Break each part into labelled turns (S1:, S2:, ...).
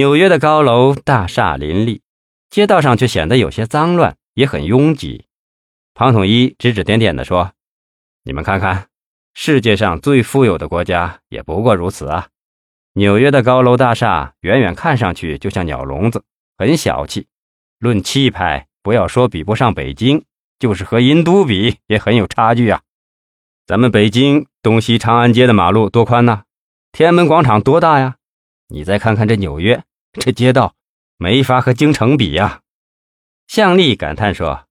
S1: 纽约的高楼大厦林立，街道上却显得有些脏乱，也很拥挤。庞统一指指点点地说：“你们看看，世界上最富有的国家也不过如此啊！纽约的高楼大厦远远看上去就像鸟笼子，很小气。论气派，不要说比不上北京，就是和印度比也很有差距啊！咱们北京东西长安街的马路多宽呢，天安门广场多大呀？你再看看这纽约，这街道没法和京城比呀！”向丽感叹说。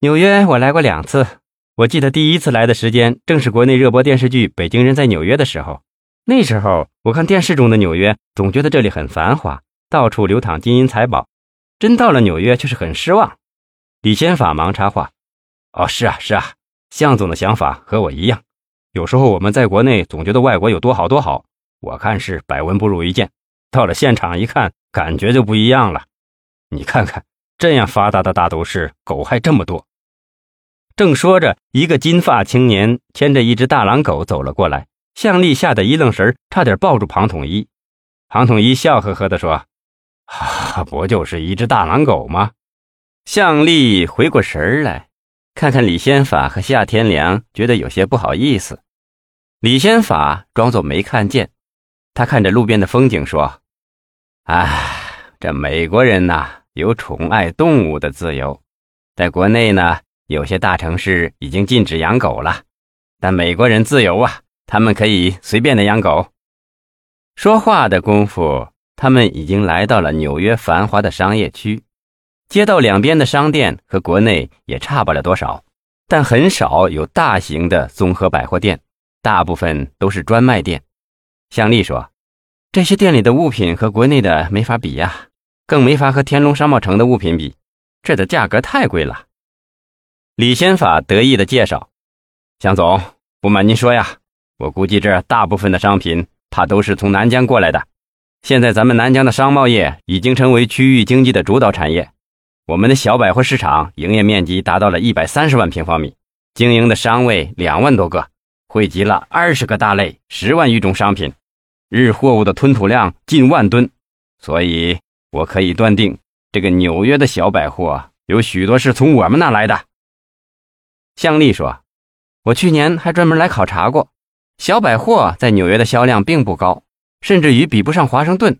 S1: 纽约我来过两次，我记得第一次来的时间正是国内热播电视剧《北京人在纽约》的时候。那时候我看电视中的纽约，总觉得这里很繁华，到处流淌金银财宝。真到了纽约，却是很失望。李先法忙插话：“哦，是啊，是啊，向总的想法和我一样。有时候我们在国内总觉得外国有多好多好，我看是百闻不如一见。到了现场一看，感觉就不一样了。你看看。”这样发达的大都市，狗还这么多。正说着，一个金发青年牵着一只大狼狗走了过来。向丽吓得一愣神，差点抱住庞统一。庞统一笑呵呵地说：“啊，不就是一只大狼狗吗？”向丽回过神来，看看李先法和夏天良，觉得有些不好意思。李先法装作没看见，他看着路边的风景说：“哎，这美国人呐。”有宠爱动物的自由，在国内呢，有些大城市已经禁止养狗了，但美国人自由啊，他们可以随便的养狗。说话的功夫，他们已经来到了纽约繁华的商业区，街道两边的商店和国内也差不了多少，但很少有大型的综合百货店，大部分都是专卖店。向丽说：“这些店里的物品和国内的没法比呀。”更没法和天龙商贸城的物品比，这的价格太贵了。李先法得意的介绍：“向总，不瞒您说呀，我估计这大部分的商品，怕都是从南疆过来的。现在咱们南疆的商贸业已经成为区域经济的主导产业，我们的小百货市场营业面积达到了一百三十万平方米，经营的商位两万多个，汇集了二十个大类、十万余种商品，日货物的吞吐量近万吨，所以。”我可以断定，这个纽约的小百货有许多是从我们那来的。向丽说：“我去年还专门来考察过，小百货在纽约的销量并不高，甚至于比不上华盛顿。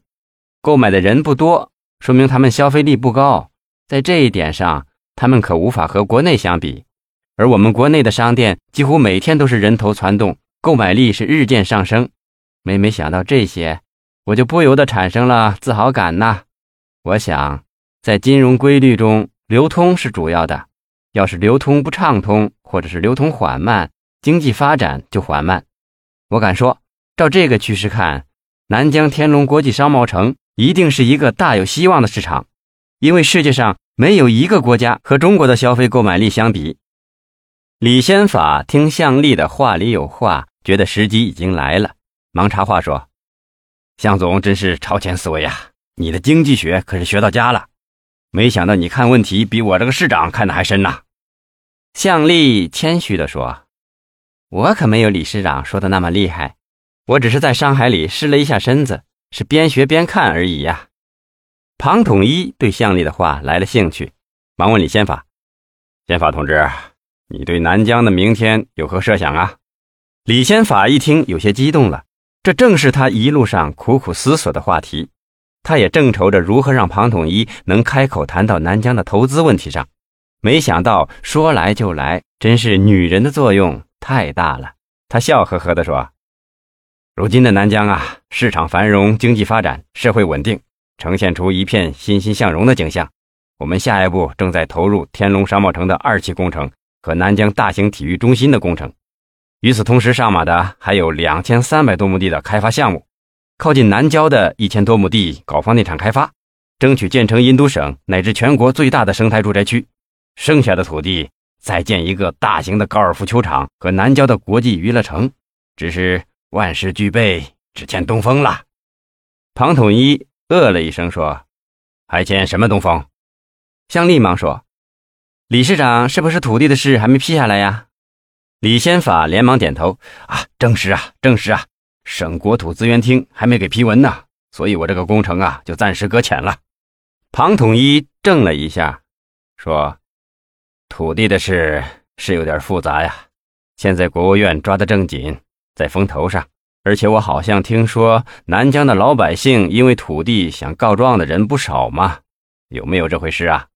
S1: 购买的人不多，说明他们消费力不高。在这一点上，他们可无法和国内相比。而我们国内的商店几乎每天都是人头攒动，购买力是日渐上升。每每想到这些，我就不由得产生了自豪感呐。”我想，在金融规律中，流通是主要的。要是流通不畅通，或者是流通缓慢，经济发展就缓慢。我敢说，照这个趋势看，南疆天龙国际商贸城一定是一个大有希望的市场，因为世界上没有一个国家和中国的消费购买力相比。李先法听向丽的话里有话，觉得时机已经来了，忙插话说：“向总真是超前思维啊！”你的经济学可是学到家了，没想到你看问题比我这个市长看的还深呐。向丽谦虚地说：“我可没有李市长说的那么厉害，我只是在商海里试了一下身子，是边学边看而已呀。”庞统一对向丽的话来了兴趣，忙问李先法：“先法同志，你对南疆的明天有何设想啊？”李先法一听有些激动了，这正是他一路上苦苦思索的话题。他也正愁着如何让庞统一能开口谈到南疆的投资问题上，没想到说来就来，真是女人的作用太大了。他笑呵呵地说：“如今的南疆啊，市场繁荣，经济发展，社会稳定，呈现出一片欣欣向荣的景象。我们下一步正在投入天龙商贸城的二期工程和南疆大型体育中心的工程。与此同时，上马的还有两千三百多亩地的开发项目。”靠近南郊的一千多亩地搞房地产开发，争取建成印度省乃至全国最大的生态住宅区。剩下的土地再建一个大型的高尔夫球场和南郊的国际娱乐城。只是万事俱备，只欠东风了。庞统一呃了一声说：“还欠什么东风？”向立忙说：“李市长是不是土地的事还没批下来呀？”李先法连忙点头：“啊，正是啊，正是啊。”省国土资源厅还没给批文呢，所以我这个工程啊就暂时搁浅了。庞统一怔了一下，说：“土地的事是有点复杂呀，现在国务院抓得正紧，在风头上。而且我好像听说南疆的老百姓因为土地想告状的人不少嘛，有没有这回事啊？”